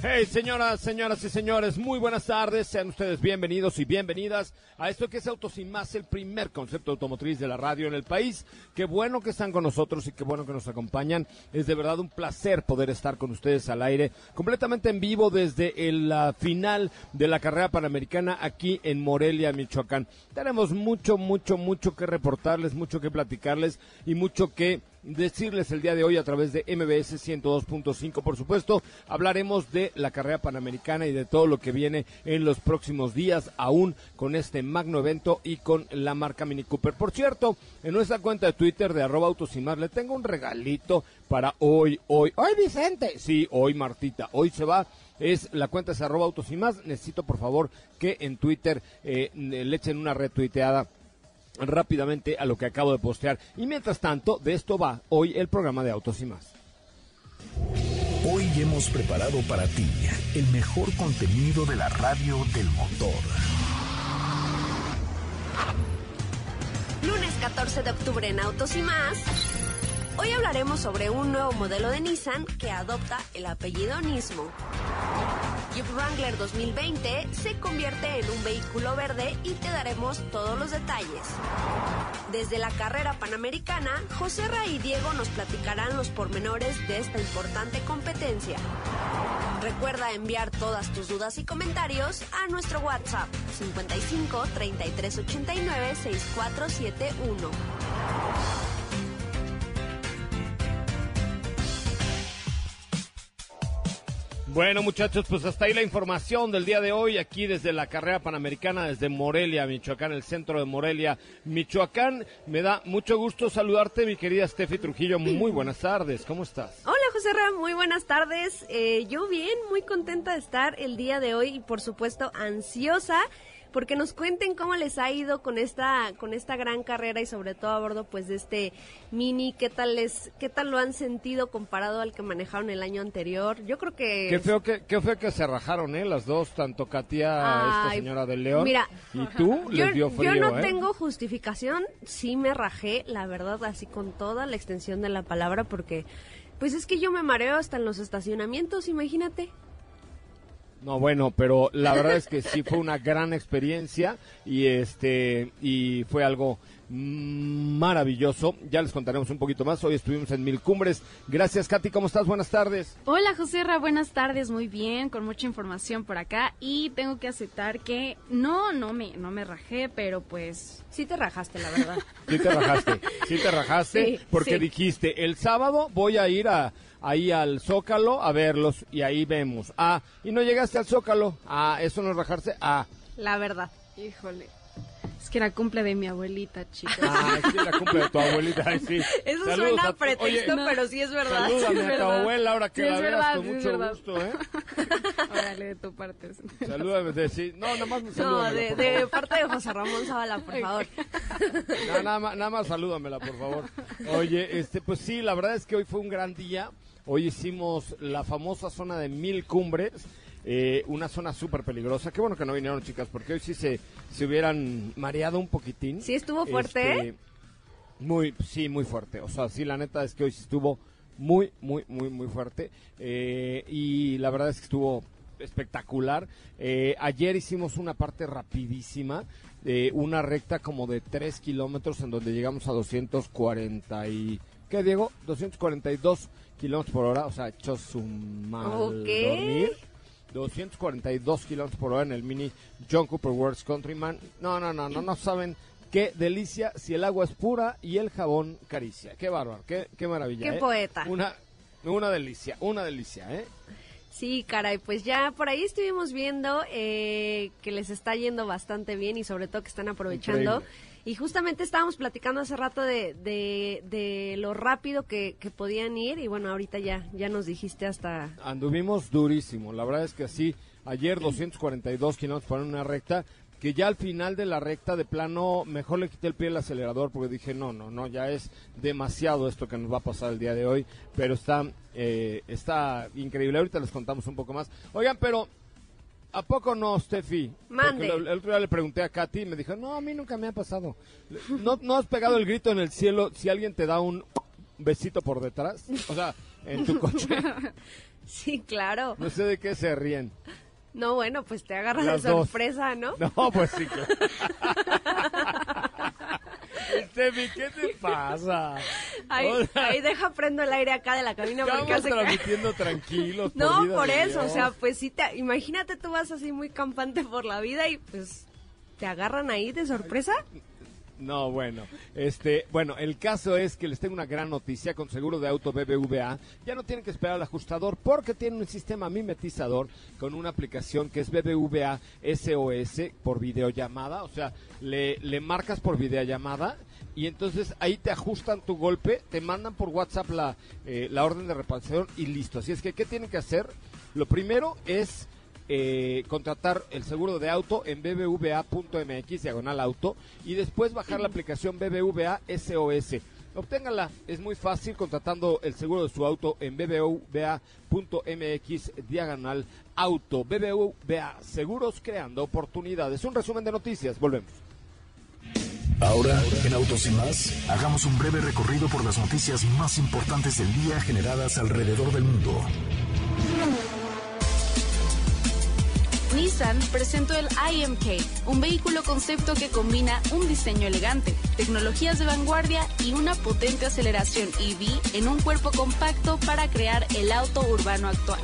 Hey, señoras, señoras y señores, muy buenas tardes. Sean ustedes bienvenidos y bienvenidas a esto que es Autos Más, el primer concepto automotriz de la radio en el país. Qué bueno que están con nosotros y qué bueno que nos acompañan. Es de verdad un placer poder estar con ustedes al aire, completamente en vivo desde la final de la carrera panamericana aquí en Morelia, Michoacán. Tenemos mucho, mucho, mucho que reportarles, mucho que platicarles y mucho que decirles el día de hoy a través de MBS 102.5. Por supuesto, hablaremos de la carrera panamericana y de todo lo que viene en los próximos días, aún con este magno evento y con la marca Mini Cooper. Por cierto, en nuestra cuenta de Twitter de arroba autos y más, le tengo un regalito para hoy, hoy. ¡Hoy, Vicente! Sí, hoy, Martita. Hoy se va es la cuenta es arroba autos y más. Necesito por favor que en Twitter eh, le echen una retuiteada rápidamente a lo que acabo de postear. Y mientras tanto, de esto va hoy el programa de Autos y más. Hoy hemos preparado para ti el mejor contenido de la radio del motor. Lunes 14 de octubre en Autos y más. Hoy hablaremos sobre un nuevo modelo de Nissan que adopta el apellido Nismo. Jeep Wrangler 2020 se convierte en un vehículo verde y te daremos todos los detalles. Desde la carrera panamericana, José Ra y Diego nos platicarán los pormenores de esta importante competencia. Recuerda enviar todas tus dudas y comentarios a nuestro WhatsApp 55 33 89 6471. Bueno, muchachos, pues hasta ahí la información del día de hoy, aquí desde la carrera panamericana, desde Morelia, Michoacán, el centro de Morelia, Michoacán. Me da mucho gusto saludarte, mi querida Steffi Trujillo. Muy buenas tardes, ¿cómo estás? Hola, José Ram, muy buenas tardes. Eh, yo bien, muy contenta de estar el día de hoy y, por supuesto, ansiosa porque nos cuenten cómo les ha ido con esta con esta gran carrera y sobre todo a bordo pues de este Mini, qué tal les qué tal lo han sentido comparado al que manejaron el año anterior. Yo creo que Qué feo que qué feo que se rajaron, eh, las dos, tanto Katia, esta señora del León, mira, y tú yo, les dio frío, yo no ¿eh? tengo justificación, sí me rajé, la verdad, así con toda la extensión de la palabra porque pues es que yo me mareo hasta en los estacionamientos, imagínate. No, bueno, pero la verdad es que sí fue una gran experiencia y este y fue algo maravilloso. Ya les contaremos un poquito más. Hoy estuvimos en Mil Cumbres. Gracias, Katy. ¿Cómo estás? Buenas tardes. Hola, José Ra. Buenas tardes. Muy bien, con mucha información por acá y tengo que aceptar que no, no me, no me rajé, pero pues Sí te rajaste, la verdad. Sí te rajaste, sí te rajaste Sí, porque sí. dijiste, el sábado voy a ir a ahí al Zócalo a verlos y ahí vemos. Ah, y no llegaste al Zócalo. Ah, eso no es rajarse. Ah, La verdad. híjole. Es que era cumple de mi abuelita, chicos. ah, sí, la cumple de tu abuelita. Ay, sí. Eso Saludos suena a pretexto, Oye, pero sí es verdad. Salúdame es a tu verdad. abuela ahora que Sí, la veas verdad, con sí, mucho verdad. gusto, ¿eh? Órale, de tu parte. Salúdame, de, sí. No, nada más No, salúdamela, de, por de favor. parte de José Ramón Zavala, por favor. No, nada, más, nada más salúdamela, por favor. Oye, este, pues sí, la verdad es que hoy fue un gran día. Hoy hicimos la famosa zona de Mil Cumbres, eh, una zona súper peligrosa. Qué bueno que no vinieron, chicas, porque hoy sí se, se hubieran mareado un poquitín. Sí estuvo fuerte, Este, ¿eh? Muy, sí, muy fuerte. O sea, sí, la neta es que hoy sí estuvo muy, muy, muy, muy fuerte. Eh, y la verdad es que estuvo espectacular. Eh, ayer hicimos una parte rapidísima, eh, una recta como de 3 kilómetros en donde llegamos a 240 y... ¿Qué, Diego? 242 kilómetros por hora, o sea, echó su mal dormir. 242 kilómetros por hora en el mini John Cooper World's Countryman. No, no, no, no, no saben qué delicia si el agua es pura y el jabón caricia. Qué bárbaro, qué, qué maravilla. Qué ¿eh? poeta. Una, una delicia, una delicia, ¿eh? Sí, caray, pues ya por ahí estuvimos viendo eh, que les está yendo bastante bien y sobre todo que están aprovechando. Increíble. Y justamente estábamos platicando hace rato de, de, de lo rápido que, que podían ir y bueno, ahorita ya, ya nos dijiste hasta... Anduvimos durísimo, la verdad es que sí, ayer 242 kilómetros por una recta, que ya al final de la recta de plano mejor le quité el pie al acelerador porque dije no, no, no, ya es demasiado esto que nos va a pasar el día de hoy, pero está, eh, está increíble, ahorita les contamos un poco más. Oigan, pero ¿a poco no, Steffi? Mande. Porque el otro día le pregunté a Katy y me dijo, no, a mí nunca me ha pasado. ¿No, ¿No has pegado el grito en el cielo si alguien te da un besito por detrás? O sea, en tu coche. Sí, claro. No sé de qué se ríen. No, bueno, pues te agarras Las de dos. sorpresa, ¿no? No, pues sí, claro. Steffi, ¿qué te pasa? Ahí, O sea, ahí deja prendo el aire acá de la cabina porque hace... transmitiendo tranquilos. No, por de eso, o sea, pues sí, te, imagínate tú vas así muy campante por la vida y pues te agarran ahí de sorpresa. No, bueno, este, bueno, el caso es que les tengo una gran noticia con seguro de auto BBVA. Ya no tienen que esperar al ajustador porque tienen un sistema mimetizador con una aplicación que es BBVA SOS por videollamada. O sea, le, le marcas por videollamada y entonces ahí te ajustan tu golpe, te mandan por WhatsApp la, eh, la orden de reparación y listo. Así es que, ¿qué tienen que hacer? Lo primero es eh, contratar el seguro de auto en bbva.mx diagonal auto y después bajar la aplicación BBVA SOS. Obténgala, es muy fácil contratando el seguro de su auto en bbva.mx diagonal auto. BBVA, seguros creando oportunidades. Un resumen de noticias, volvemos. Ahora, en Autos y más, hagamos un breve recorrido por las noticias más importantes del día generadas alrededor del mundo. Nissan presentó el IMK, un vehículo concepto que combina un diseño elegante, tecnologías de vanguardia y una potente aceleración EV en un cuerpo compacto para crear el auto urbano actual.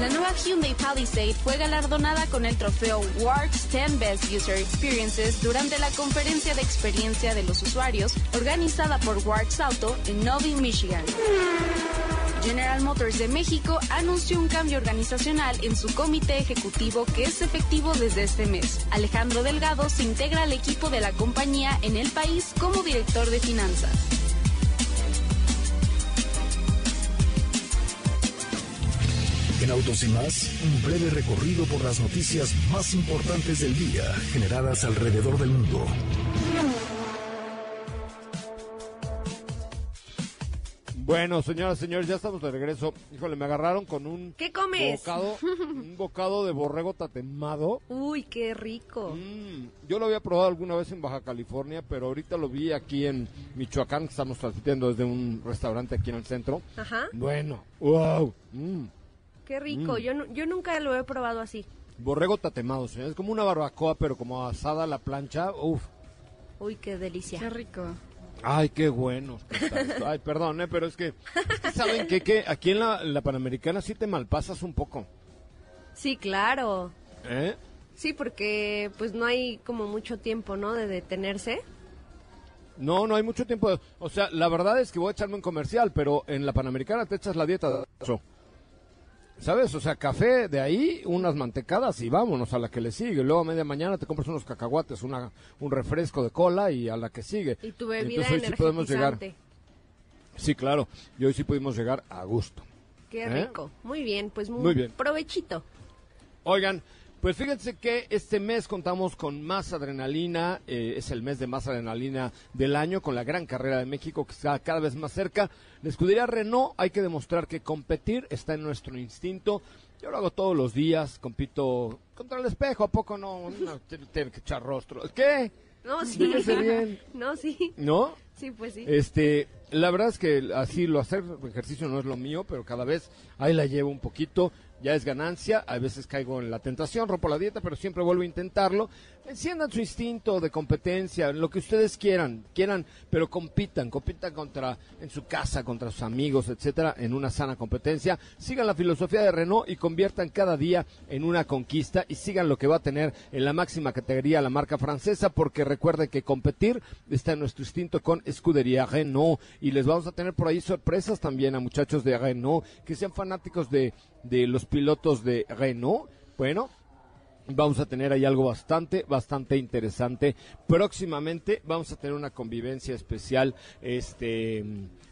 La nueva Hyundai Palisade fue galardonada con el trofeo Works 10 Best User Experiences durante la conferencia de experiencia de los usuarios organizada por Works Auto en Novi, Michigan. General Motors de México anunció un cambio organizacional en su comité ejecutivo que es efectivo desde este mes. Alejandro Delgado se integra al equipo de la compañía en el país como director de finanzas. En Autos y más, un breve recorrido por las noticias más importantes del día generadas alrededor del mundo. Bueno, señoras, señores, ya estamos de regreso. Híjole, me agarraron con un ¿Qué comes? bocado, un bocado de borrego tatemado. Uy, qué rico. Mm, yo lo había probado alguna vez en Baja California, pero ahorita lo vi aquí en Michoacán, que estamos transmitiendo desde un restaurante aquí en el centro. Ajá, Bueno, wow. mm. Qué rico. Mm. Yo, nu- yo nunca lo he probado así. Borrego tatemado, señores. Es como una barbacoa, pero como asada a la plancha. Uf. Uy, qué delicia. Qué rico. Ay, qué bueno. Ay, perdón, eh, pero es que, es que saben que, que aquí en la, la Panamericana sí te malpasas un poco. Sí, claro. ¿Eh? Sí, porque pues no hay como mucho tiempo, ¿no? De detenerse. No, no hay mucho tiempo. O sea, la verdad es que voy a echarme un comercial, pero en la Panamericana te echas la dieta. de eso. ¿Sabes? O sea, café de ahí, unas mantecadas y vámonos a la que le sigue. Luego a media mañana te compras unos cacahuates, una, un refresco de cola y a la que sigue. Y tu bebida Entonces, hoy sí podemos llegar. Sí, claro. Y hoy sí pudimos llegar a gusto. Qué ¿Eh? rico. Muy bien, pues muy, Muy bien. provechito. Oigan, pues fíjense que este mes contamos con más adrenalina, eh, es el mes de más adrenalina del año, con la gran carrera de México que está cada vez más cerca. La escudería Renault hay que demostrar que competir está en nuestro instinto. Yo lo hago todos los días, compito contra el espejo, ¿a poco no? no tiene que echar rostro. ¿Qué? No, sí. Bien. No, sí. ¿No? Sí, pues sí. Este, la verdad es que así lo hacer ejercicio no es lo mío, pero cada vez ahí la llevo un poquito. Ya es ganancia, a veces caigo en la tentación, rompo la dieta, pero siempre vuelvo a intentarlo. Enciendan su instinto de competencia, lo que ustedes quieran, quieran, pero compitan, compitan contra en su casa, contra sus amigos, etcétera, en una sana competencia. Sigan la filosofía de Renault y conviertan cada día en una conquista y sigan lo que va a tener en la máxima categoría la marca francesa, porque recuerden que competir está en nuestro instinto con Escudería Renault y les vamos a tener por ahí sorpresas también a muchachos de Renault que sean fanáticos de, de los pilotos de Renault. Bueno, Vamos a tener ahí algo bastante, bastante interesante. Próximamente vamos a tener una convivencia especial, este,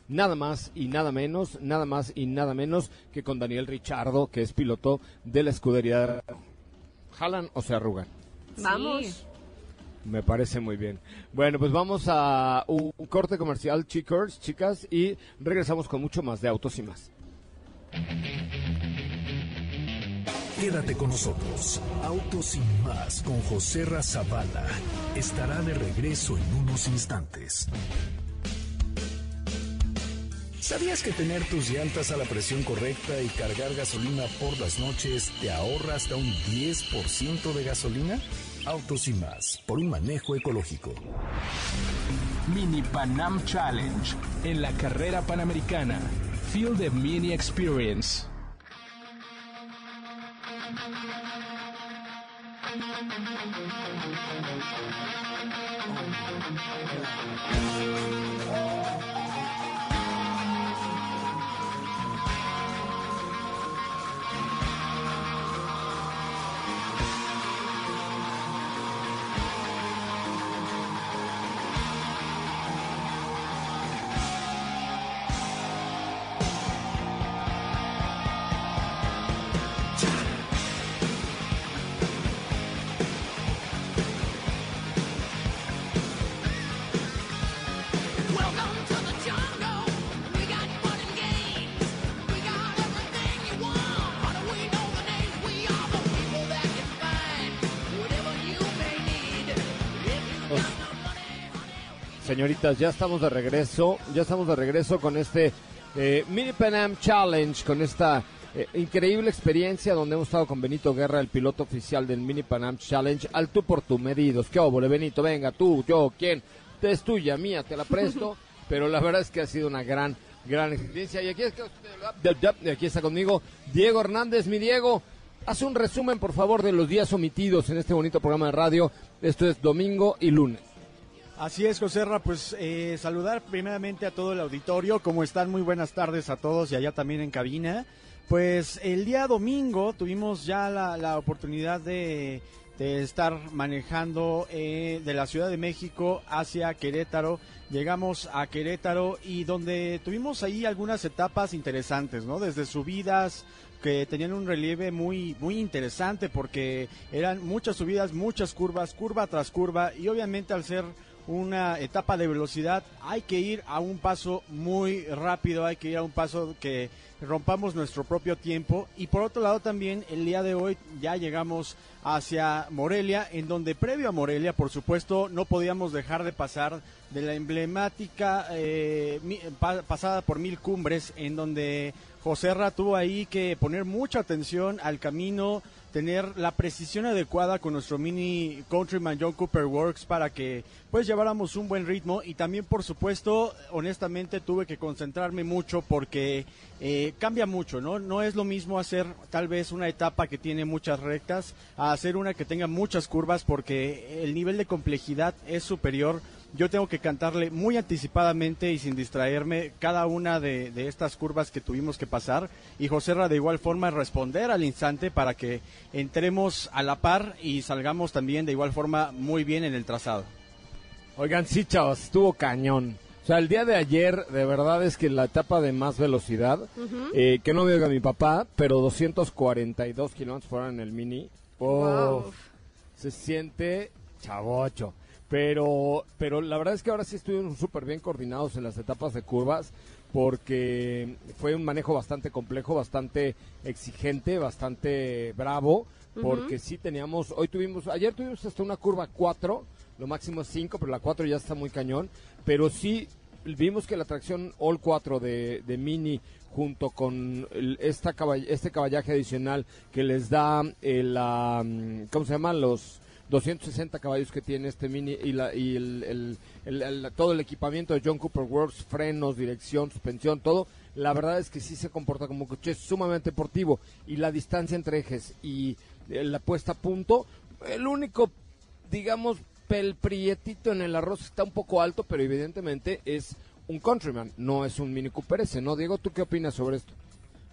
nada más y nada menos, nada más y nada menos que con Daniel Richardo, que es piloto de la escudería. ¿Jalan o se arrugan? Vamos. Me parece muy bien. Bueno, pues vamos a un un corte comercial, chicos, chicas, y regresamos con mucho más de autos y más. Quédate con nosotros. Autos sin más con José Razabala. Estará de regreso en unos instantes. ¿Sabías que tener tus llantas a la presión correcta y cargar gasolina por las noches te ahorra hasta un 10% de gasolina? Autos y más, por un manejo ecológico. Mini Panam Challenge en la carrera panamericana. Feel the Mini Experience. Thank you. Señoritas, ya estamos de regreso, ya estamos de regreso con este eh, Mini Pan Am Challenge, con esta eh, increíble experiencia donde hemos estado con Benito Guerra, el piloto oficial del Mini Pan Am Challenge, al tú por tu medidos. ¿Qué óvole, Benito? Venga, tú, yo, ¿quién? Es tuya, mía, te la presto, pero la verdad es que ha sido una gran, gran experiencia. Y aquí, es- y aquí está conmigo Diego Hernández, mi Diego. Haz un resumen, por favor, de los días omitidos en este bonito programa de radio. Esto es domingo y lunes. Así es, Joserra, pues eh, saludar primeramente a todo el auditorio, ¿cómo están? Muy buenas tardes a todos y allá también en cabina. Pues el día domingo tuvimos ya la, la oportunidad de, de estar manejando eh, de la Ciudad de México hacia Querétaro. Llegamos a Querétaro y donde tuvimos ahí algunas etapas interesantes, ¿no? Desde subidas, que tenían un relieve muy muy interesante porque eran muchas subidas, muchas curvas, curva tras curva y obviamente al ser una etapa de velocidad hay que ir a un paso muy rápido, hay que ir a un paso que rompamos nuestro propio tiempo. Y por otro lado también el día de hoy ya llegamos hacia Morelia en donde previo a Morelia por supuesto no podíamos dejar de pasar de la emblemática eh, pasada por mil cumbres en donde Joserra tuvo ahí que poner mucha atención al camino, tener la precisión adecuada con nuestro mini Countryman John Cooper Works para que pues lleváramos un buen ritmo y también por supuesto honestamente tuve que concentrarme mucho porque eh, cambia mucho, ¿no? No es lo mismo hacer tal vez una etapa que tiene muchas rectas a hacer una que tenga muchas curvas porque el nivel de complejidad es superior yo tengo que cantarle muy anticipadamente y sin distraerme cada una de, de estas curvas que tuvimos que pasar y Joserra de igual forma responder al instante para que entremos a la par y salgamos también de igual forma muy bien en el trazado. Oigan, sí, chavos, estuvo cañón. O sea, el día de ayer, de verdad es que la etapa de más velocidad, eh, que no me oiga mi papá, pero 242 kilómetros fueron en el mini. Wow. Se siente chavocho. Pero, pero la verdad es que ahora sí estuvimos súper bien coordinados en las etapas de curvas, porque fue un manejo bastante complejo, bastante exigente, bastante bravo, porque sí teníamos, hoy tuvimos, ayer tuvimos hasta una curva 4, lo máximo es 5, pero la 4 ya está muy cañón. Pero sí, vimos que la atracción All 4 de, de Mini junto con esta caball- este caballaje adicional que les da el, ah, mm, ¿cómo se llama? Los 260 caballos que tiene este Mini y, la, y el, el- el- el- todo el equipamiento de John Cooper Works, frenos, dirección, suspensión, todo. La verdad es que sí se comporta como un coche sumamente deportivo y la distancia entre ejes y eh, la puesta a punto, el único digamos, el prietito en el arroz está un poco alto, pero evidentemente es un Countryman, no es un Mini Cooper S, ¿no? Diego, ¿tú qué opinas sobre esto?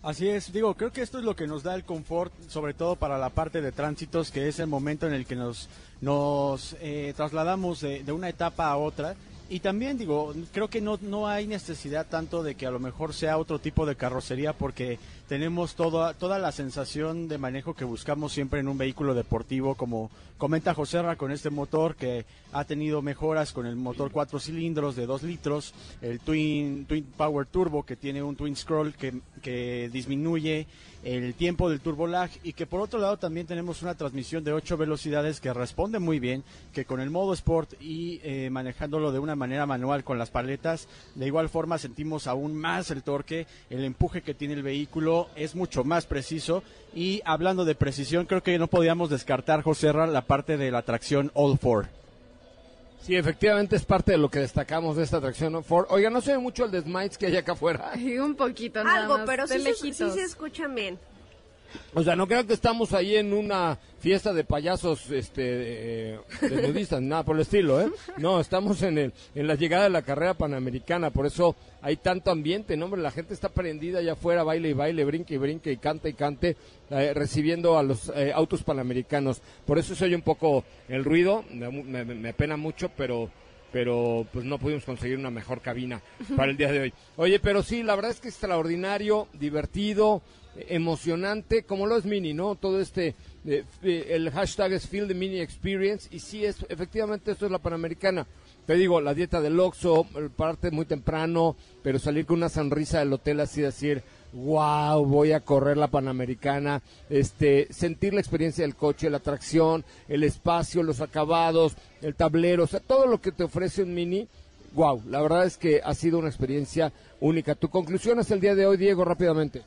Así es, digo, creo que esto es lo que nos da el confort, sobre todo para la parte de tránsitos, que es el momento en el que nos, nos eh, trasladamos de, de una etapa a otra. Y también digo, creo que no, no hay necesidad tanto de que a lo mejor sea otro tipo de carrocería porque tenemos toda, toda la sensación de manejo que buscamos siempre en un vehículo deportivo, como comenta Joserra con este motor que ha tenido mejoras con el motor cuatro cilindros de 2 litros, el Twin, Twin Power Turbo que tiene un Twin Scroll que, que disminuye el tiempo del turbo lag y que por otro lado también tenemos una transmisión de 8 velocidades que responde muy bien, que con el modo Sport y eh, manejándolo de una manera manual con las paletas, de igual forma sentimos aún más el torque, el empuje que tiene el vehículo es mucho más preciso y hablando de precisión creo que no podíamos descartar, José Ra, la parte de la tracción All Four. Sí, efectivamente es parte de lo que destacamos de esta atracción ¿no? Ford. Oiga, no se ve mucho el de Smites que hay acá afuera. Y un poquito nada Algo, más, pero sí se, sí lejitos. se escuchan bien. O sea, no creo que estamos ahí en una fiesta de payasos este, de nudistas, nada por el estilo, ¿eh? No, estamos en, el, en la llegada de la carrera panamericana, por eso hay tanto ambiente, ¿no? Hombre, la gente está prendida allá afuera, baile y baile, brinque y brinque y canta y cante, eh, recibiendo a los eh, autos panamericanos. Por eso se oye un poco el ruido, me, me, me apena mucho, pero pero pues no pudimos conseguir una mejor cabina para el día de hoy. Oye, pero sí, la verdad es que extraordinario, divertido, emocionante, como lo es Mini, ¿no? Todo este, eh, eh, el hashtag es Feel the Mini Experience y sí, es, efectivamente esto es la Panamericana. Te digo, la dieta del Oxxo, parte muy temprano, pero salir con una sonrisa del hotel así decir, wow, voy a correr la Panamericana, este, sentir la experiencia del coche, la atracción, el espacio, los acabados, el tablero, o sea, todo lo que te ofrece un Mini, wow, la verdad es que ha sido una experiencia única. ¿Tu conclusión es el día de hoy, Diego, rápidamente?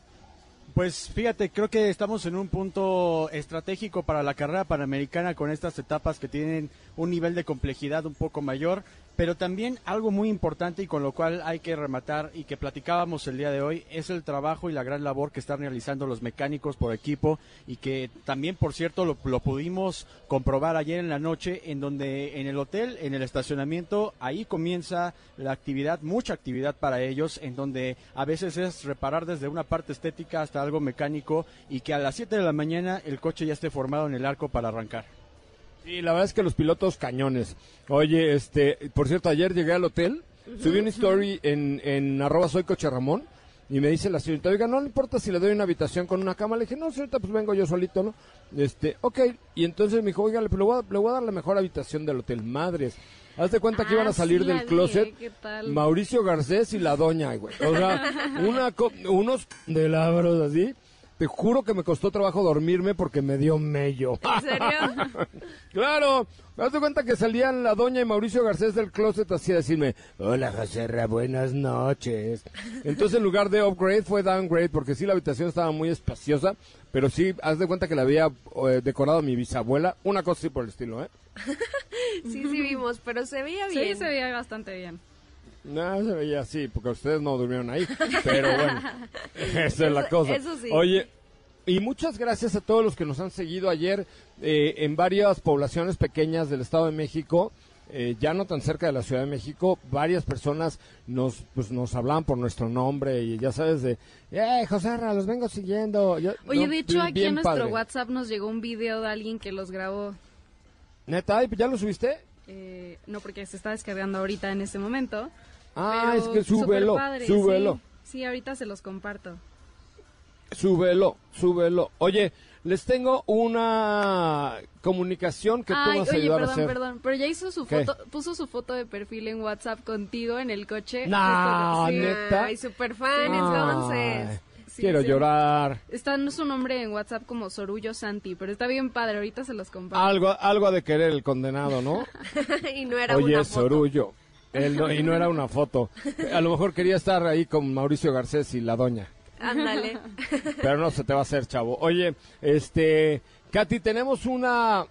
Pues fíjate, creo que estamos en un punto estratégico para la carrera panamericana con estas etapas que tienen un nivel de complejidad un poco mayor, pero también algo muy importante y con lo cual hay que rematar y que platicábamos el día de hoy es el trabajo y la gran labor que están realizando los mecánicos por equipo y que también, por cierto, lo, pudimos comprobar ayer en la noche en donde en el hotel, en el estacionamiento, ahí comienza la actividad, mucha actividad para ellos, en donde a veces es reparar desde una parte estética hasta algo mecánico y que a las 7 de la mañana el coche ya esté formado en el arco para arrancar. Sí, la verdad es que los pilotos cañones. Oye, este, por cierto, ayer llegué al hotel, subí una story en, en arroba soy coche Ramón y me dice la señorita, oiga, no le importa si le doy una habitación con una cama. Le dije, no, señorita, pues vengo yo solito, ¿no? Este, ok. Y entonces me dijo, oiga, le, le voy, a, le voy a dar la mejor habitación del hotel. Madres. Haz de cuenta que Ah, iban a salir sí la del closet. Mauricio Garcés y la doña, güey. O sea, una co- unos de labros así. Te juro que me costó trabajo dormirme porque me dio mello. ¿En serio? Claro, me das cuenta que salían la doña y Mauricio Garcés del closet así a decirme, hola Joserra, buenas noches. Entonces en lugar de upgrade fue downgrade porque sí la habitación estaba muy espaciosa, pero sí, haz de cuenta que la había eh, decorado mi bisabuela, una cosa así por el estilo, ¿eh? Sí, sí vimos, pero se veía Sí, bien. se veía bastante bien. No, se veía así, porque ustedes no durmieron ahí, pero bueno, esa es la cosa. eso sí. Oye, y muchas gracias a todos los que nos han seguido ayer eh, en varias poblaciones pequeñas del Estado de México, eh, ya no tan cerca de la Ciudad de México, varias personas nos pues nos hablaban por nuestro nombre y ya sabes de, eh, José Ra, los vengo siguiendo. Yo- Oye, no, de hecho, aquí en nuestro padre. WhatsApp nos llegó un video de alguien que los grabó. Neta, ¿y ¿ya lo subiste? Eh, no, porque se está descargando ahorita en este momento. Ah, es que súbelo, superpadre, súbelo. Sí, sí, ahorita se los comparto. Súbelo, súbelo. Oye, les tengo una comunicación que tú Ay, vas a oye, ayudar a perdón, hacer. perdón, pero ya hizo su ¿Qué? foto, puso su foto de perfil en WhatsApp contigo en el coche. No, sí. neta. Ay, super fan, entonces. Sí, Quiero sí. llorar. Está su nombre en WhatsApp como Sorullo Santi, pero está bien padre, ahorita se los comparto. Algo, algo ha de querer el condenado, ¿no? y no era Oye, una foto. Sorullo. Él no- y no era una foto. A lo mejor quería estar ahí con Mauricio Garcés y la doña. Ándale. Pero no se te va a hacer, chavo. Oye, este, Katy, tenemos una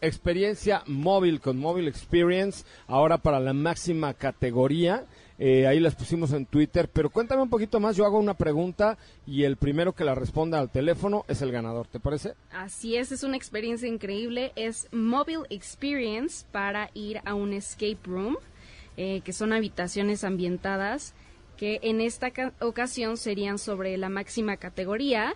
experiencia móvil con Mobile Experience, ahora para la máxima categoría. Eh, ahí las pusimos en Twitter, pero cuéntame un poquito más. Yo hago una pregunta y el primero que la responda al teléfono es el ganador, ¿te parece? Así es, es una experiencia increíble. Es Mobile Experience para ir a un escape room, eh, que son habitaciones ambientadas, que en esta ca- ocasión serían sobre la máxima categoría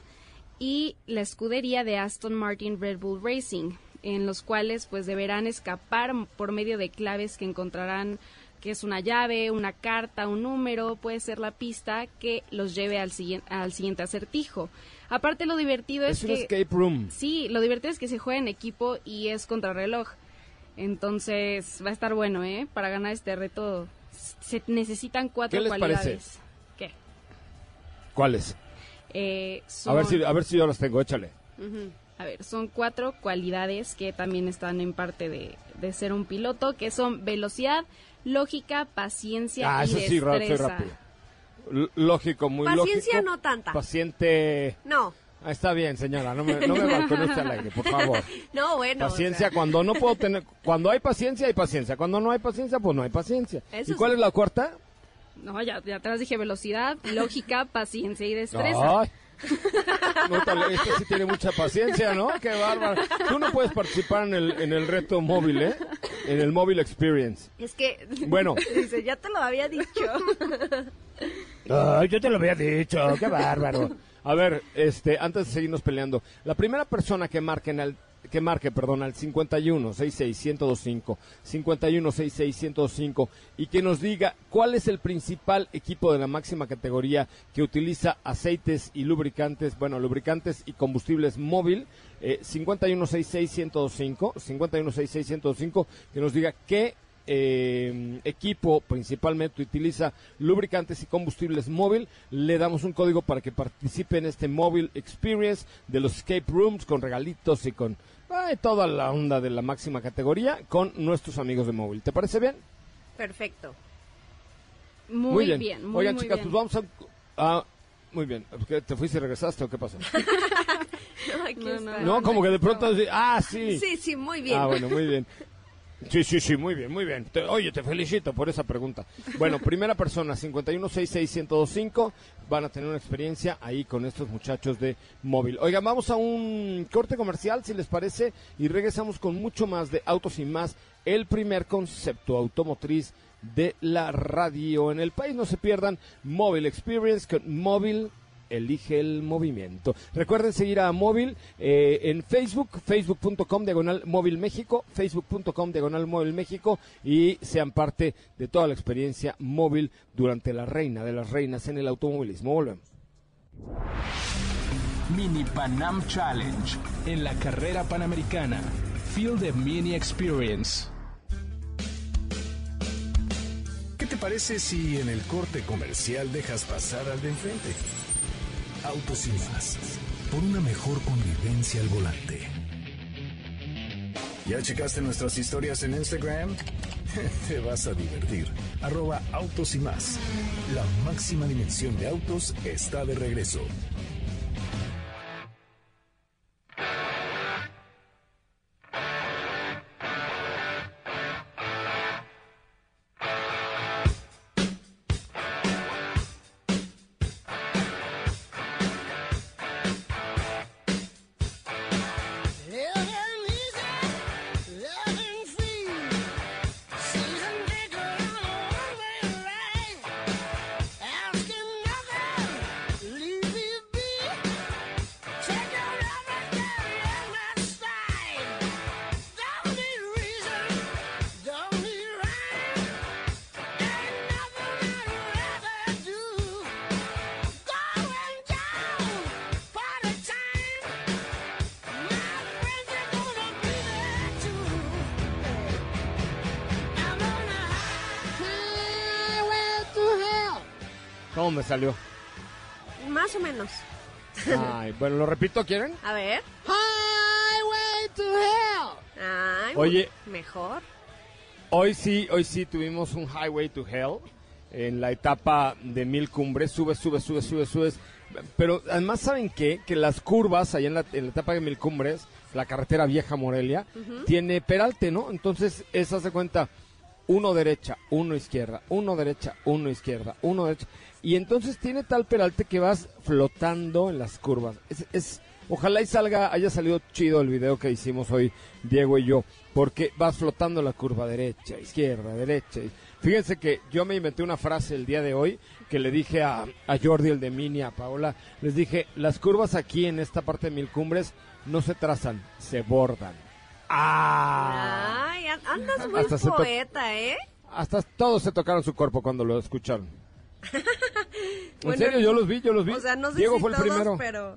y la escudería de Aston Martin Red Bull Racing, en los cuales pues deberán escapar por medio de claves que encontrarán que es una llave, una carta, un número, puede ser la pista que los lleve al, siguien- al siguiente acertijo. Aparte lo divertido es, Es un que escape room. Sí, lo divertido es que se juega en equipo y es contrarreloj. Entonces va a estar bueno, ¿eh? Para ganar este reto se necesitan cuatro ¿Qué les cualidades. parece? ¿Qué? ¿Cuáles? Eh, A ver si, a ver si yo las tengo, échale. A ver, son cuatro cualidades que también están en parte de, de ser un piloto, que son velocidad, lógica, paciencia Ah, y eso sí, soy rápido. L- lógico, muy Paciencia lógico. no tanta. Paciente. No. Ah, está bien, señora, no me, no me balconee usted al aire, por favor. No, bueno. o Paciencia sea, cuando no puedo tener, cuando hay paciencia hay paciencia, cuando no hay paciencia pues no hay paciencia. Eso ¿Y cuál sí. es la cuarta? No, ya, ya atrás dije velocidad, lógica, paciencia y destreza. Ay. No, tal- este sí tiene mucha paciencia, ¿no? Qué bárbaro. Tú no puedes participar en el, en el reto móvil, ¿eh? En el móvil experience. Es que. Bueno. Dice, ya te lo había dicho. Ay, yo te lo había dicho, qué bárbaro. A ver, este, antes de seguirnos peleando, la primera persona que marque en el que marque, perdón, al 51 66 1025, 51 66 1025 y que nos diga cuál es el principal equipo de la máxima categoría que utiliza aceites y lubricantes, bueno, lubricantes y combustibles móvil, eh, 51 66 1025, 51 66 1025, que nos diga qué eh, equipo principalmente utiliza lubricantes y combustibles móvil, le damos un código para que participe en este Mobile Experience de los escape rooms con regalitos y con ay, toda la onda de la máxima categoría con nuestros amigos de móvil. ¿Te parece bien? Perfecto. Muy, bien. muy, Oigan, muy chicas, bien. pues vamos a... a- muy bien. ¿Qué, ¿Te fuiste y regresaste o qué pasó? No, aquí No, como que de pronto... Ah, sí. Sí, sí, muy bien. Ah, bueno, muy bien. Sí, sí, sí, muy bien, muy bien. Te- oye, te felicito por esa pregunta. Bueno, primera persona, 5166125, van a tener una experiencia ahí con estos muchachos de móvil. Oigan, vamos a un corte comercial, si les parece, y regresamos con mucho más de Autos y Más, el primer concepto automotriz de la radio en el país. No se pierdan Mobile Experience con Móvil Elige el movimiento. Recuerden seguir a Móvil eh, en Facebook, facebook.com diagonal móvil México, facebook.com diagonal móvil México y sean parte de toda la experiencia móvil durante la reina de las reinas en el automovilismo. Volvemos. Mini Panam Challenge en la carrera panamericana. Feel the Mini Experience. ¿Qué te parece si en el corte comercial dejas pasar al de enfrente? Autos y más. Por una mejor convivencia al volante. ¿Ya checaste nuestras historias en Instagram? Te vas a divertir. Arroba autos y más. La máxima dimensión de autos está de regreso. Me salió? Más o menos. Ay, bueno, lo repito, ¿quieren? A ver. Highway to Hell. Ay, Oye. Mejor. Hoy sí, hoy sí tuvimos un Highway to Hell en la etapa de mil cumbres. Subes, subes, subes, subes, subes. Pero además, ¿saben qué? Que las curvas allá en la, en la etapa de mil cumbres, la carretera vieja Morelia, tiene peralte, ¿no? Entonces, esa se cuenta uno derecha, uno izquierda, uno derecha, uno izquierda, uno derecha. Y entonces tiene tal peralte que vas flotando en las curvas. Es, es- ojalá y salga, haya salido chido el video que hicimos hoy, Diego y yo, porque vas flotando la curva derecha, izquierda, derecha. Fíjense que yo me inventé una frase el día de hoy que le dije a, a Jordi, el de Mini, a Paola, les dije, las curvas aquí en esta parte de Mil Cumbres no se trazan, se bordan. ¡Ah! Ay, an- andas muy Hasta poeta, ¿eh? Hasta todos se tocaron su cuerpo cuando lo escucharon. En Bueno, serio, yo los vi, yo los vi. O sea, no sé Diego si fue el todos, primero. pero...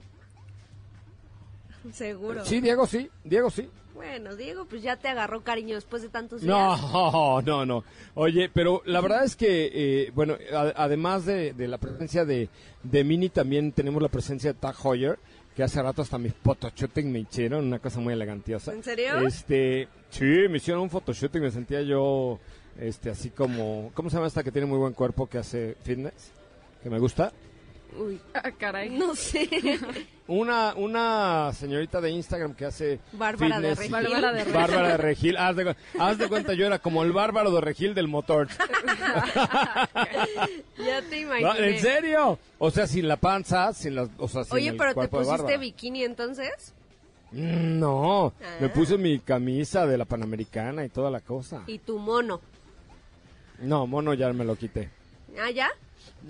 Seguro. Sí, Diego sí, Diego sí. Bueno, Diego, pues ya te agarró cariño después de tantos días. No, no, no. Oye, pero la verdad es que, eh, bueno, a- además de, de la presencia de, de Mini, también tenemos la presencia de Tag Heuer, que hace rato hasta mis photoshooting me hicieron, una cosa muy elegantiosa. ¿En serio? Este, sí, me hicieron un photoshooting, me sentía yo, este, así como, ¿cómo se llama esta que tiene muy buen cuerpo, que hace fitness? Que me gusta. Uy, Ah, caray. no sé. Una, una señorita de Instagram que hace Bárbara de fitness Regil. Bárbara de Regil. Bárbara de Regil. Haz de, haz de cuenta, yo era como el bárbaro de Regil del motor. ya te No, imaginé. ¿En serio? O sea, sin la panza, sin las, o sea, sin Oye, el pero te pusiste bikini entonces. Mm, No, Ah. me puse mi camisa de la Panamericana y toda la cosa. Y tu mono. No, mono ya me lo quité. ¿Ah, ya?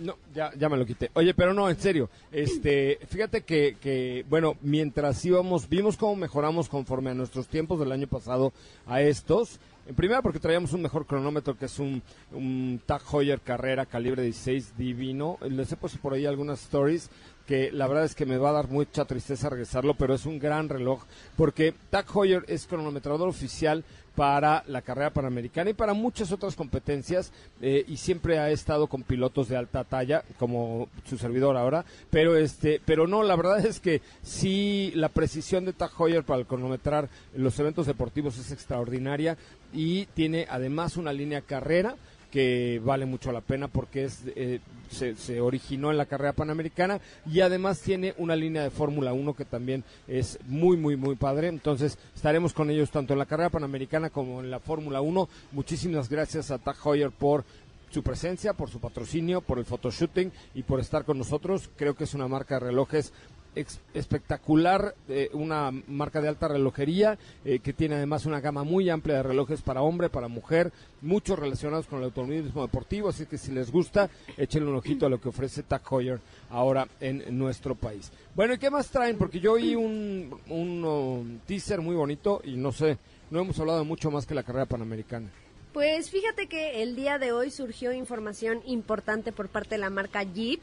No, ya, ya me lo quité. Oye, pero no, en serio. Este, fíjate que, que, bueno, mientras íbamos, vimos cómo mejoramos conforme a nuestros tiempos del año pasado a estos. En primera porque traíamos un mejor cronómetro que es un, un Tag Heuer Carrera calibre 16 divino. Les he puesto por ahí algunas stories que la verdad es que me va a dar mucha tristeza regresarlo, pero es un gran reloj porque Tag Heuer es cronometrador oficial para la carrera panamericana y para muchas otras competencias eh, y siempre ha estado con pilotos de alta talla como su servidor ahora pero este pero no la verdad es que sí la precisión de Tag para cronometrar los eventos deportivos es extraordinaria y tiene además una línea carrera que vale mucho la pena porque es eh, se, se originó en la carrera panamericana y además tiene una línea de Fórmula 1 que también es muy muy muy padre entonces estaremos con ellos tanto en la carrera panamericana como en la Fórmula 1 muchísimas gracias a Tag Heuer por su presencia, por su patrocinio, por el photoshooting y por estar con nosotros. Creo que es una marca de relojes espectacular, eh, una marca de alta relojería eh, que tiene además una gama muy amplia de relojes para hombre, para mujer, muchos relacionados con el automovilismo deportivo, así que si les gusta, échenle un ojito a lo que ofrece Tag Heuer ahora en nuestro país. Bueno, ¿y qué más traen? Porque yo oí un, un oh, teaser muy bonito y no sé, no hemos hablado mucho más que la carrera panamericana. Pues fíjate que el día de hoy surgió información importante por parte de la marca Jeep.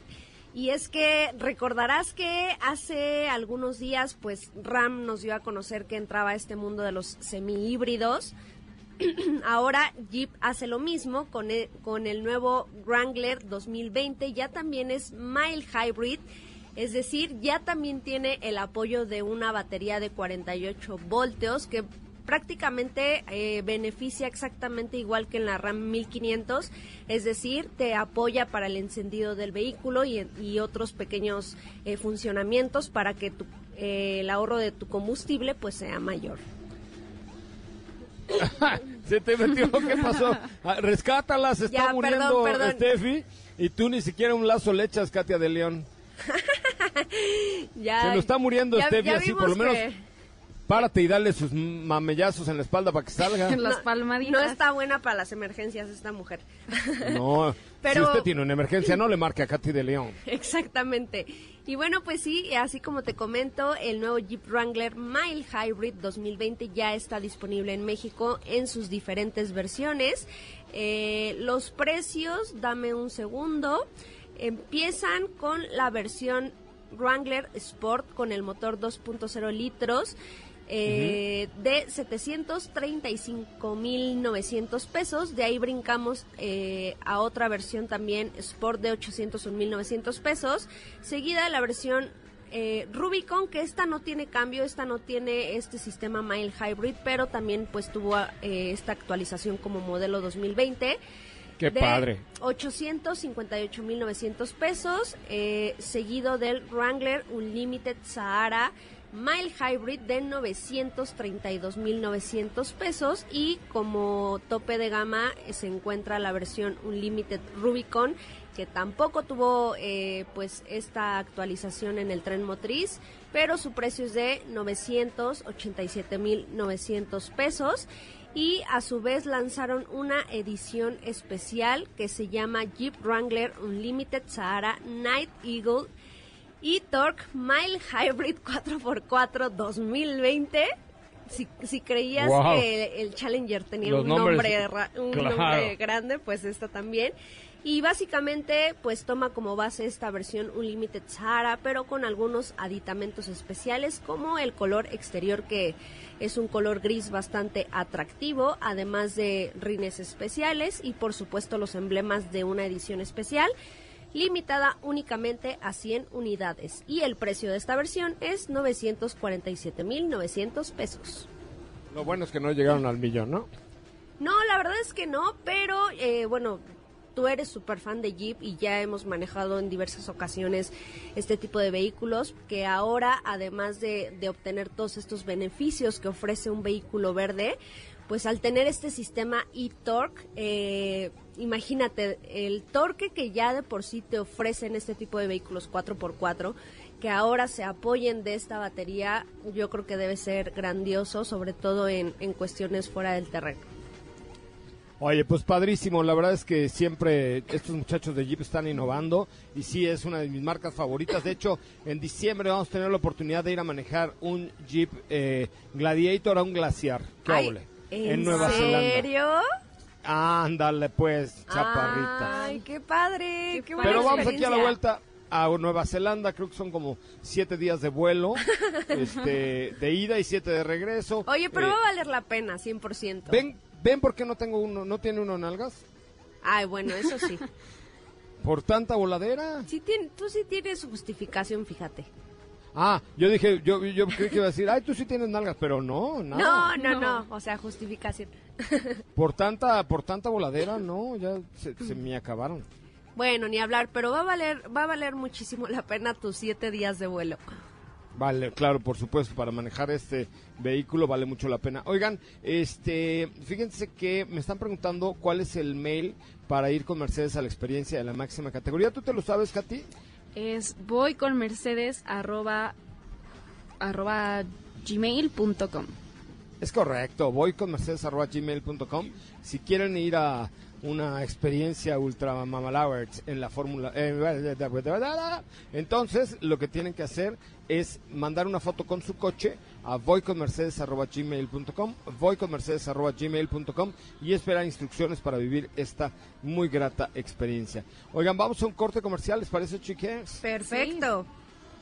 Y es que recordarás que hace algunos días, pues Ram nos dio a conocer que entraba a este mundo de los semi-híbridos. Ahora Jeep hace lo mismo con el, con el nuevo Wrangler 2020. Ya también es mild hybrid. Es decir, ya también tiene el apoyo de una batería de 48 voltios que prácticamente eh, beneficia exactamente igual que en la RAM 1500, es decir, te apoya para el encendido del vehículo y, y otros pequeños eh, funcionamientos para que tu- eh, el ahorro de tu combustible pues sea mayor. Se te metió, ¿qué pasó? Ah, rescátala, se está Ya, muriendo perdón, perdón. Steffi. Y tú ni siquiera un lazo le echas, Katia de León. Ya, Se nos está muriendo ya- Steffi, ya así por lo menos que párate y dale sus mamellazos en la espalda para que salga. En las no- palmaditas. No está buena para las emergencias esta mujer. No, Pero- si usted tiene una emergencia, no le marque a Katy de León. Exactamente. Y bueno, pues sí, así como te comento, el nuevo Jeep Wrangler Mile Hybrid 2020 ya está disponible en México en sus diferentes versiones. Eh, los precios, dame un segundo, empiezan con la versión Wrangler Sport con el motor 2.0 litros eh, de 735.900 pesos. De ahí brincamos eh, a otra versión también Sport de 801.900 pesos. Seguida la versión eh, Rubicon, que esta no tiene cambio, esta no tiene este sistema Mile Hybrid, pero también pues tuvo eh, esta actualización como modelo 2020. Qué de padre. 858.900 pesos, eh, seguido del Wrangler Unlimited Sahara Mile Hybrid de 932.900 pesos y como tope de gama eh, se encuentra la versión Unlimited Rubicon que tampoco tuvo eh, pues esta actualización en el tren motriz, pero su precio es de 987.900 pesos y a su vez lanzaron una edición especial que se llama Jeep Wrangler Unlimited Sahara Night Eagle y Torque Mile Hybrid 4x4 2020. Si, si creías Wow. que el, el Challenger tenía Los un nombre, un claro. nombre grande, pues esta también. Y básicamente, pues toma como base esta versión Unlimited Sahara, pero con algunos aditamentos especiales, como el color exterior, que es un color gris bastante atractivo, además de rines especiales y, por supuesto, los emblemas de una edición especial, limitada únicamente a 100 unidades. Y el precio de esta versión es 947.900 pesos. Lo bueno es que no llegaron al millón, ¿no? No, la verdad es que no, pero eh, bueno, tú eres súper fan de Jeep y ya hemos manejado en diversas ocasiones este tipo de vehículos que ahora, además de, de obtener todos estos beneficios que ofrece un vehículo verde, pues al tener este sistema e-torque, eh, imagínate el torque que ya de por sí te ofrecen este tipo de vehículos 4x4, que ahora se apoyen de esta batería, yo creo que debe ser grandioso, sobre todo en, en cuestiones fuera del terreno. Oye, pues padrísimo. La verdad es que siempre estos muchachos de Jeep están innovando y sí es una de mis marcas favoritas. De hecho, en diciembre vamos a tener la oportunidad de ir a manejar un Jeep eh, Gladiator a un glaciar. ¿Qué? ¿En, En Nueva Zelanda. serio? Ándale, pues, chaparrita. Ay, qué padre. Qué, buena Pero vamos aquí a la vuelta a Nueva Zelanda. Creo que son como siete días de vuelo, este, de ida y siete de regreso. Oye, pero Eh, va a valer la pena, 100%. ven, ven por qué no tengo uno, no tiene uno nalgas. Ay, bueno, eso sí. Por tanta voladera. sí tiene, tú sí tienes justificación, fíjate. Ah, yo dije, yo, yo creí que iba a decir, ay, tú sí tienes nalgas, pero no, no. No, no, no, o sea, justificación. Por tanta, por tanta voladera, no, ya se, se me acabaron. Bueno, ni hablar, pero va a valer, va a valer muchísimo la pena tus siete días de vuelo. Vale, claro, por supuesto, para manejar este vehículo vale mucho la pena. Oigan, este, fíjense que me están preguntando cuál es el mail para ir con Mercedes a la experiencia de la máxima categoría. ¿Tú te lo sabes, Katy? Es voy con Mercedes arroba, arroba gmail.com. Es correcto, voy con mercedes.gmail.com. Si quieren ir a una experiencia ultra mamalowers en la fórmula... eh, entonces, lo que tienen que hacer es mandar una foto con su coche a voyconmercedes.gmail.com voyconmercedes.gmail.com y esperar instrucciones para vivir esta muy grata experiencia. Oigan, vamos a un corte comercial, ¿les parece, chiques? Perfecto.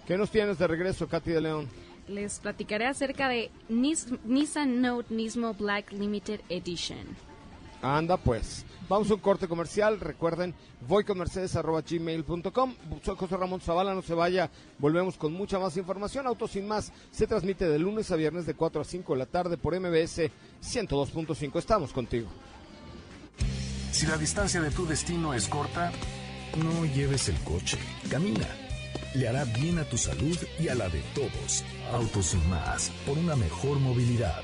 ¿Qué nos tienes de regreso, Katy de León? Les platicaré acerca de Nis- Nissan Note Nismo Black Limited Edition. Anda pues. Vamos a un corte comercial. Recuerden, voy con mercedes.gmail.com. Soy José Ramón Zavala, no se vaya. Volvemos con mucha más información. Autos sin más se transmite de lunes a viernes de 4 a 5 de la tarde por MBS 102.5. Estamos contigo. Si la distancia de tu destino es corta, no lleves el coche, camina. Le hará bien a tu salud y a la de todos. Autos sin más, por una mejor movilidad.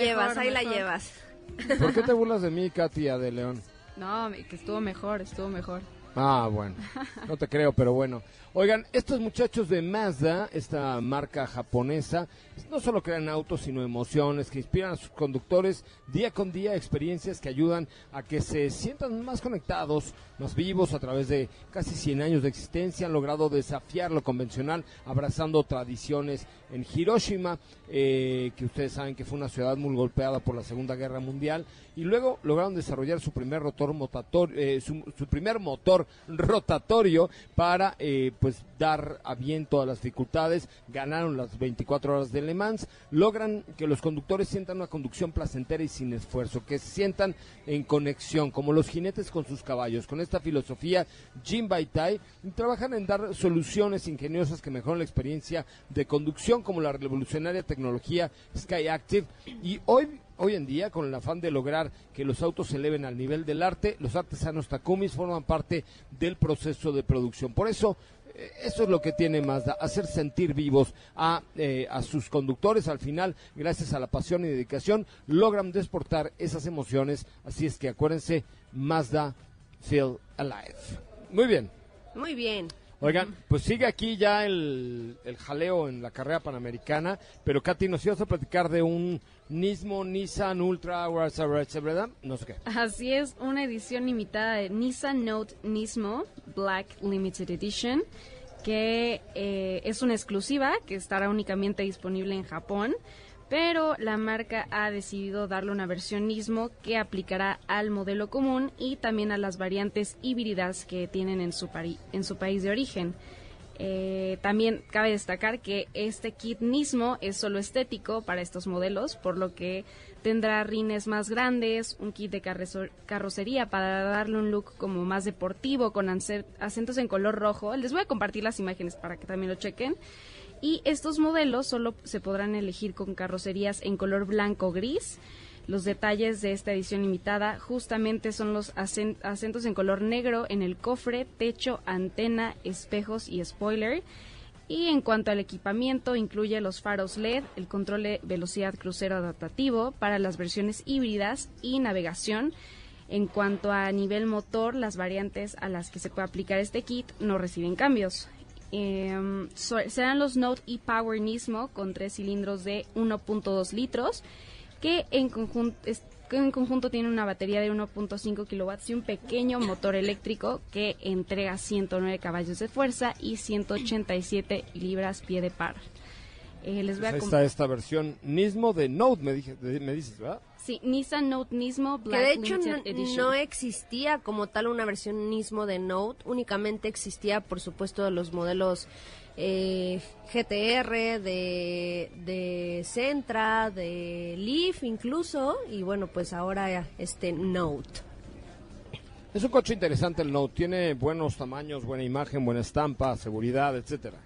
Mejor, llevas, ahí la llevas. ¿Por qué te burlas de mí, Katia de León? No, que estuvo mejor, estuvo mejor. Ah, bueno, no te creo, pero bueno. Oigan, estos muchachos de Mazda, esta marca japonesa, no solo crean autos, sino emociones que inspiran a sus conductores día con día, experiencias que ayudan a que se sientan más conectados, más vivos a través de casi 100 años de existencia. Han logrado desafiar lo convencional, abrazando tradiciones en Hiroshima, eh, que ustedes saben que fue una ciudad muy golpeada por la Segunda Guerra Mundial, y luego lograron desarrollar su primer rotor eh, su, su primer motor rotatorio para eh, pues dar a bien todas las dificultades, ganaron las 24 horas de Le Mans, logran que los conductores sientan una conducción placentera y sin esfuerzo, que se sientan en conexión, como los jinetes con sus caballos. Esta filosofía, Jim Baitai trabajan en dar soluciones ingeniosas que mejoran la experiencia de conducción, como la revolucionaria tecnología Sky Active, y hoy Hoy en día, con el afán de lograr que los autos se eleven al nivel del arte, los artesanos Takumis forman parte del proceso de producción. Por eso, eh, eso es lo que tiene Mazda, hacer sentir vivos a, eh, a sus conductores. Al final, gracias a la pasión y dedicación, logran desportar esas emociones. Así es que acuérdense, Mazda Feel Alive. Muy bien. Muy bien. Oigan, pues sigue aquí ya el, el jaleo en la carrera panamericana, pero Katy, nos ibas a platicar de un Nismo Nissan Ultra, ¿verdad? No sé qué. Así es, una edición limitada de Nissan Note Nismo Black Limited Edition, que eh, es una exclusiva que estará únicamente disponible en Japón, pero la marca ha decidido darle una versión Nismo que aplicará al modelo común y también a las variantes híbridas que tienen en su, en su país de origen. Eh, también cabe destacar que este kit Nismo es solo estético para estos modelos, por lo que tendrá rines más grandes, un kit de carrocería para darle un look como más deportivo con acentos en color rojo. Les voy a compartir las imágenes para que también lo chequen. Y estos modelos solo se podrán elegir con carrocerías en color blanco gris. Los detalles de esta edición limitada justamente son los acen- acentos en color negro en el cofre, techo, antena, espejos y spoiler. Y en cuanto al equipamiento, incluye los faros LED, el control de velocidad crucero adaptativo para las versiones híbridas y navegación. En cuanto a nivel motor, las variantes a las que se puede aplicar este kit no reciben cambios. So- serán los Note e-Power Nismo con tres cilindros de 1.2 litros que en conjunto, en conjunto tiene una batería de 1.5 kilowatts y un pequeño motor eléctrico que entrega 109 caballos de fuerza y 187 libras pie de par. Eh, les voy a Pues ahí com- está esta versión Nismo de Note, me, dije, de- me dices, ¿verdad? Sí, Nissan Note Nismo Que Black de hecho no, Edition. no existía como tal una versión Nismo de Note, únicamente existía por supuesto los modelos eh, GTR, de, de Sentra, de Leaf incluso, y bueno pues ahora este Note. Es un coche interesante el Note, tiene buenos tamaños, buena imagen, buena estampa, seguridad, etcétera.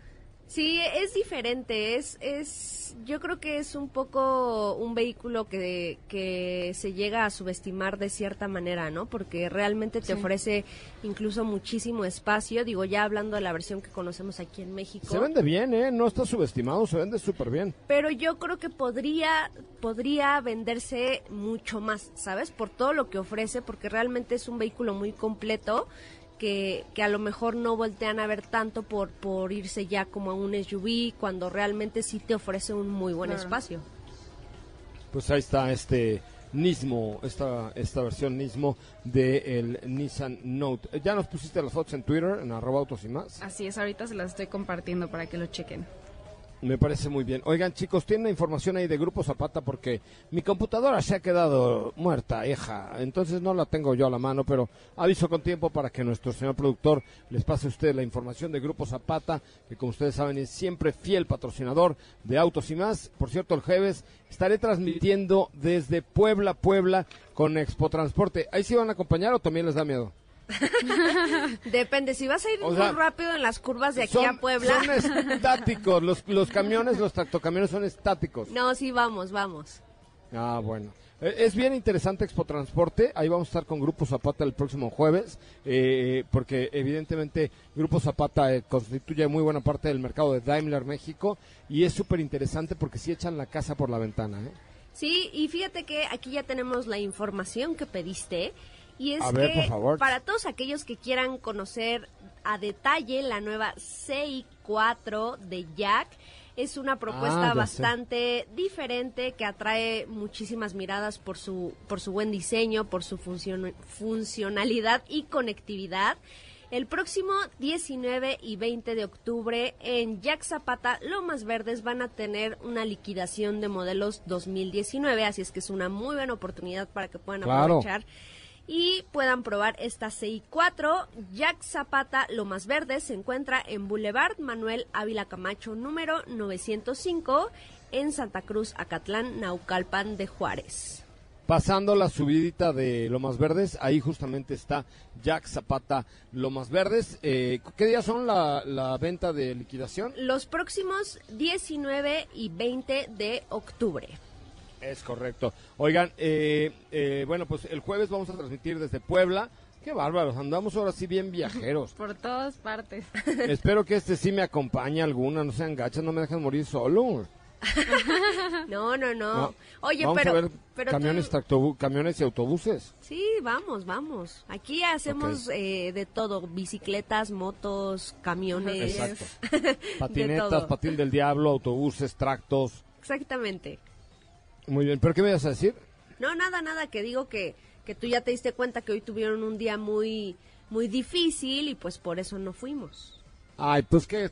Sí, es diferente, es, es, yo creo que es un poco un vehículo que, que se llega a subestimar de cierta manera, ¿no? Porque realmente te Sí. ofrece incluso muchísimo espacio, digo, ya hablando de la versión que conocemos aquí en México. Se vende bien, ¿eh? No está subestimado, se vende súper bien. Pero yo creo que podría, podría venderse mucho más, ¿sabes? Por todo lo que ofrece, porque realmente es un vehículo muy completo que, que a lo mejor no voltean a ver tanto por, por irse ya como a un SUV, cuando realmente sí te ofrece un muy buen Claro. espacio. Pues ahí está este Nismo, esta, esta versión Nismo del Nissan Note. Ya nos pusiste las fotos en Twitter, en arroba autos y más. Así es, ahorita se las estoy compartiendo para que lo chequen. Me parece muy bien. Oigan, chicos, tienen información ahí de Grupo Zapata porque mi computadora se ha quedado muerta, hija. Entonces no la tengo yo a la mano, pero aviso con tiempo para que nuestro señor productor les pase a usted la información de Grupo Zapata, que como ustedes saben es siempre fiel patrocinador de Autos y más. Por cierto, el jueves estaré transmitiendo desde Puebla, Puebla, con Expo Transporte. ¿Ahí sí van a acompañar o también les da miedo? Depende, si vas a ir O muy sea, rápido en las curvas de aquí Son, a Puebla. son estáticos, los, los camiones, los tractocamiones son estáticos. No, sí, vamos, vamos. Ah, bueno. Eh, Es bien interesante Expo Transporte. Ahí vamos a estar con Grupo Zapata el próximo jueves, eh, porque evidentemente Grupo Zapata eh, constituye muy buena parte del mercado de Daimler México y es súper interesante porque sí echan la casa por la ventana. ¿eh? Sí, y fíjate que aquí ya tenemos la información que pediste. Y es ver, que para todos aquellos que quieran conocer a detalle la nueva CI4 de Jack, es una propuesta Ah, sé. bastante diferente que atrae muchísimas miradas por su, por su buen diseño, por su funcion- funcionalidad y conectividad. El próximo 19 y 20 de octubre en Jack Zapata, Lomas Verdes van a tener una liquidación de modelos 2019, así es que es una muy buena oportunidad para que puedan Claro. aprovechar y puedan probar esta CI4. Jack Zapata Lomas Verdes se encuentra en Boulevard Manuel Ávila Camacho número 905 en Santa Cruz, Acatlán, Naucalpan de Juárez. Pasando la subidita de Lomas Verdes, ahí justamente está Jack Zapata Lomas Verdes. Eh, ¿Qué días son la, la venta de liquidación? Los próximos 19 y 20 de octubre. Es correcto. Oigan, eh, eh, bueno, pues el jueves vamos a transmitir desde Puebla. Qué bárbaros, andamos ahora sí bien viajeros. Por todas partes. Espero que este sí me acompañe alguna, no sean gachas, no me dejen morir solo. No, no, no. No. Oye, vamos pero, a ver pero camiones, tú- camiones y autobuses. Sí, vamos, vamos. Aquí hacemos eh, de todo, bicicletas, motos, camiones. Exacto. Patinetas, patín del diablo, autobuses, tractos. Exactamente. Muy bien, ¿pero qué me ibas a decir? No, nada, nada, que digo que, que tú ya te diste cuenta que hoy tuvieron un día muy, muy difícil y pues por eso no fuimos. Ay, pues qué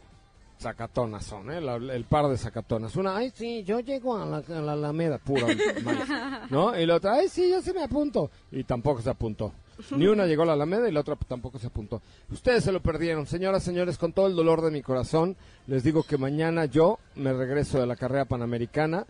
sacatonas son, ¿eh? La- el par de sacatonas. Una, ay, sí, yo llego a la, a la Alameda, pura mala, ¿no? Y la otra, ay, sí, yo sí me apunto. Y tampoco se apuntó. Ni una llegó a la Alameda y la otra tampoco se apuntó. Ustedes se lo perdieron. Señoras, señores, con todo el dolor de mi corazón, les digo que mañana yo me regreso de la carrera panamericana.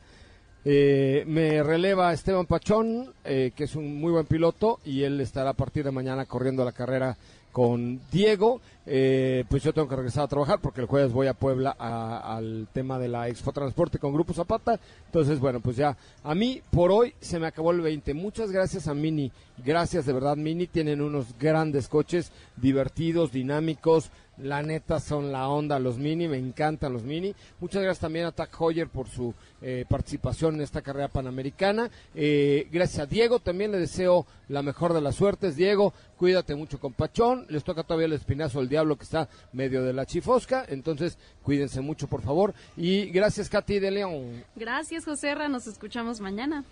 Eh, me releva Esteban Pachón, eh, que es un muy buen piloto, y él estará a partir de mañana corriendo la carrera con Diego. Eh, pues yo tengo que regresar a trabajar porque el jueves voy a Puebla a- al tema de la Expo Transporte con Grupo Zapata. Entonces, bueno, pues ya a mí por hoy se me acabó el 20. Muchas gracias a Mini. Gracias de verdad, Mini. Tienen unos grandes coches, divertidos, dinámicos. La neta son la onda los Mini, me encantan los Mini. Muchas gracias también a Tag Heuer por su eh, participación en esta carrera panamericana. Eh, gracias a Diego, también le deseo la mejor de las suertes. Diego, cuídate mucho con Pachón. Les toca todavía el espinazo del diablo que está medio de la chifosca. Entonces, cuídense mucho, por favor. Y gracias, Katy de León. Gracias, José Ra. Nos escuchamos mañana.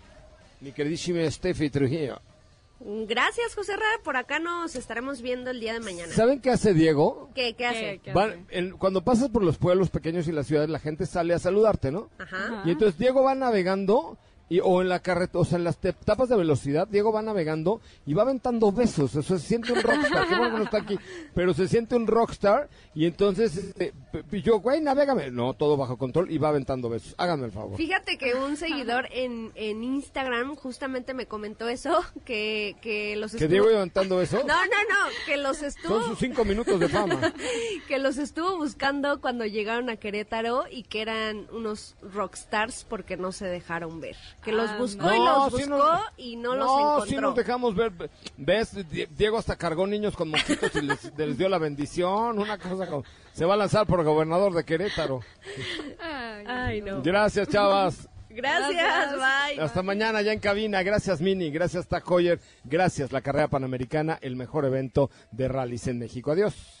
Mi queridísima Steffi Trujillo. Gracias, José Herrera. Por acá nos estaremos viendo el día de mañana. ¿Saben qué hace Diego? ¿Qué, qué hace? Cuando pasas por los pueblos pequeños y las ciudades, la gente sale a saludarte, ¿no? Ajá. Y entonces Diego va navegando y, o en la carreta, o sea, en las etapas de velocidad, Diego va navegando y va aventando besos. O sea, se siente un rockstar. Qué bueno que no está aquí, pero se siente un rockstar. Y entonces este, yo, güey, navégame. No, todo bajo control y va aventando besos. Háganme el favor. Fíjate que un seguidor en, en Instagram justamente me comentó eso, que, que los Que. Diego iba aventando besos. No, no, no, que los estuvo... Son sus cinco minutos de fama. que los estuvo buscando cuando llegaron a Querétaro y que eran unos rockstars porque no se dejaron ver. Que los Ah, buscó no. y los sí buscó nos- y no, los No, encontró. sí nos dejamos ver. ¿Ves? Die- Diego hasta cargó niños con mosquitos y les, les dio la bendición. Una cosa como... Se va a lanzar por gobernador de Querétaro. Ay, no. Gracias, chavas. Gracias, Gracias. bye. Hasta mañana ya en cabina. Gracias, Mini. Gracias, Tacoyer. Gracias, la carrera panamericana, el mejor evento de rallies en México. Adiós.